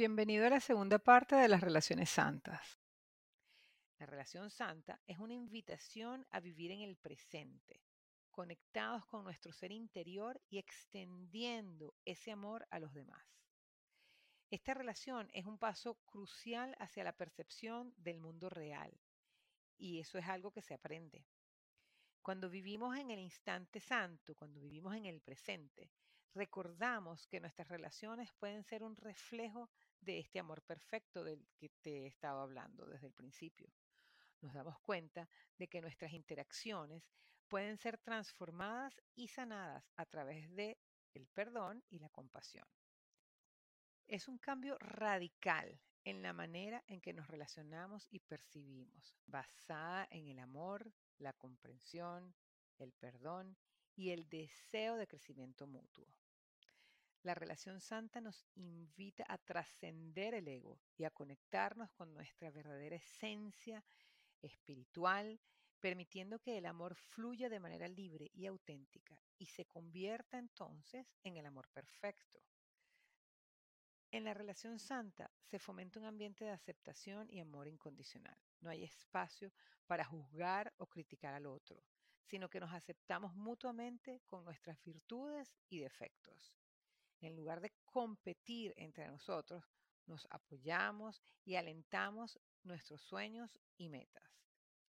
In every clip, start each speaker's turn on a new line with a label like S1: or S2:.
S1: Bienvenido a la segunda parte de las relaciones santas. La relación santa es una invitación a vivir en el presente, conectados con nuestro ser interior y extendiendo ese amor a los demás. Esta relación es un paso crucial hacia la percepción del mundo real y eso es algo que se aprende. Cuando vivimos en el instante santo, cuando vivimos en el presente, recordamos que nuestras relaciones pueden ser un reflejo de este amor perfecto del que te he estado hablando desde el principio. Nos damos cuenta de que nuestras interacciones pueden ser transformadas y sanadas a través de el perdón y la compasión. Es un cambio radical en la manera en que nos relacionamos y percibimos, basada en el amor, la comprensión, el perdón y el deseo de crecimiento mutuo. La relación santa nos invita a trascender el ego y a conectarnos con nuestra verdadera esencia espiritual, permitiendo que el amor fluya de manera libre y auténtica y se convierta entonces en el amor perfecto. En la relación santa se fomenta un ambiente de aceptación y amor incondicional. No hay espacio para juzgar o criticar al otro, sino que nos aceptamos mutuamente con nuestras virtudes y defectos. En lugar de competir entre nosotros, nos apoyamos y alentamos nuestros sueños y metas.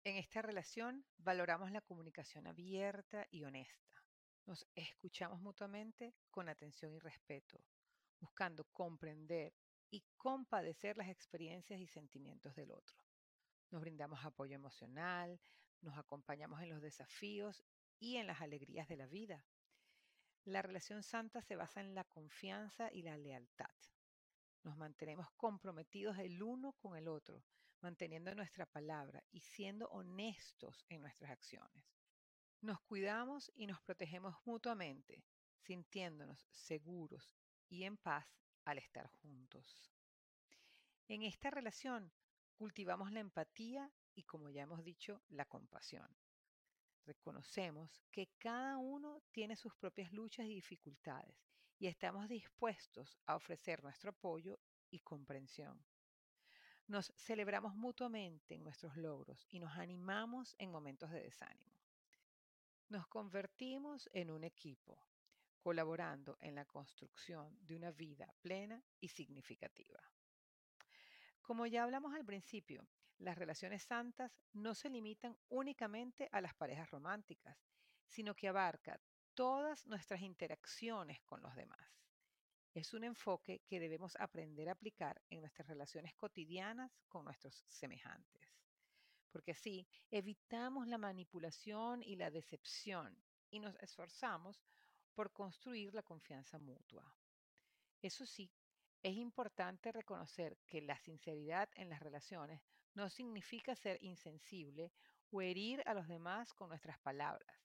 S1: En esta relación valoramos la comunicación abierta y honesta. Nos escuchamos mutuamente con atención y respeto, buscando comprender y compadecer las experiencias y sentimientos del otro. Nos brindamos apoyo emocional, nos acompañamos en los desafíos y en las alegrías de la vida. La relación santa se basa en la confianza y la lealtad. Nos mantenemos comprometidos el uno con el otro, manteniendo nuestra palabra y siendo honestos en nuestras acciones. Nos cuidamos y nos protegemos mutuamente, sintiéndonos seguros y en paz al estar juntos. En esta relación cultivamos la empatía y, como ya hemos dicho, la compasión. Reconocemos que cada uno tiene sus propias luchas y dificultades y estamos dispuestos a ofrecer nuestro apoyo y comprensión. Nos celebramos mutuamente en nuestros logros y nos animamos en momentos de desánimo. Nos convertimos en un equipo, colaborando en la construcción de una vida plena y significativa. Como ya hablamos al principio, las relaciones santas no se limitan únicamente a las parejas románticas, sino que abarca todas nuestras interacciones con los demás. Es un enfoque que debemos aprender a aplicar en nuestras relaciones cotidianas con nuestros semejantes, porque así evitamos la manipulación y la decepción y nos esforzamos por construir la confianza mutua. Eso sí, es importante reconocer que la sinceridad en las relaciones no significa ser insensible o herir a los demás con nuestras palabras.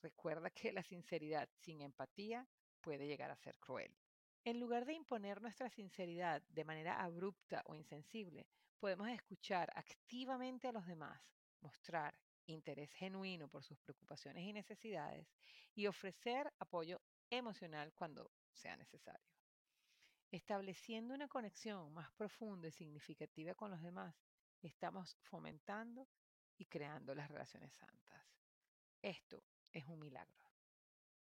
S1: Recuerda que la sinceridad sin empatía puede llegar a ser cruel. En lugar de imponer nuestra sinceridad de manera abrupta o insensible, podemos escuchar activamente a los demás, mostrar interés genuino por sus preocupaciones y necesidades y ofrecer apoyo emocional cuando sea necesario. Estableciendo una conexión más profunda y significativa con los demás, estamos fomentando y creando las relaciones santas. Esto es un milagro.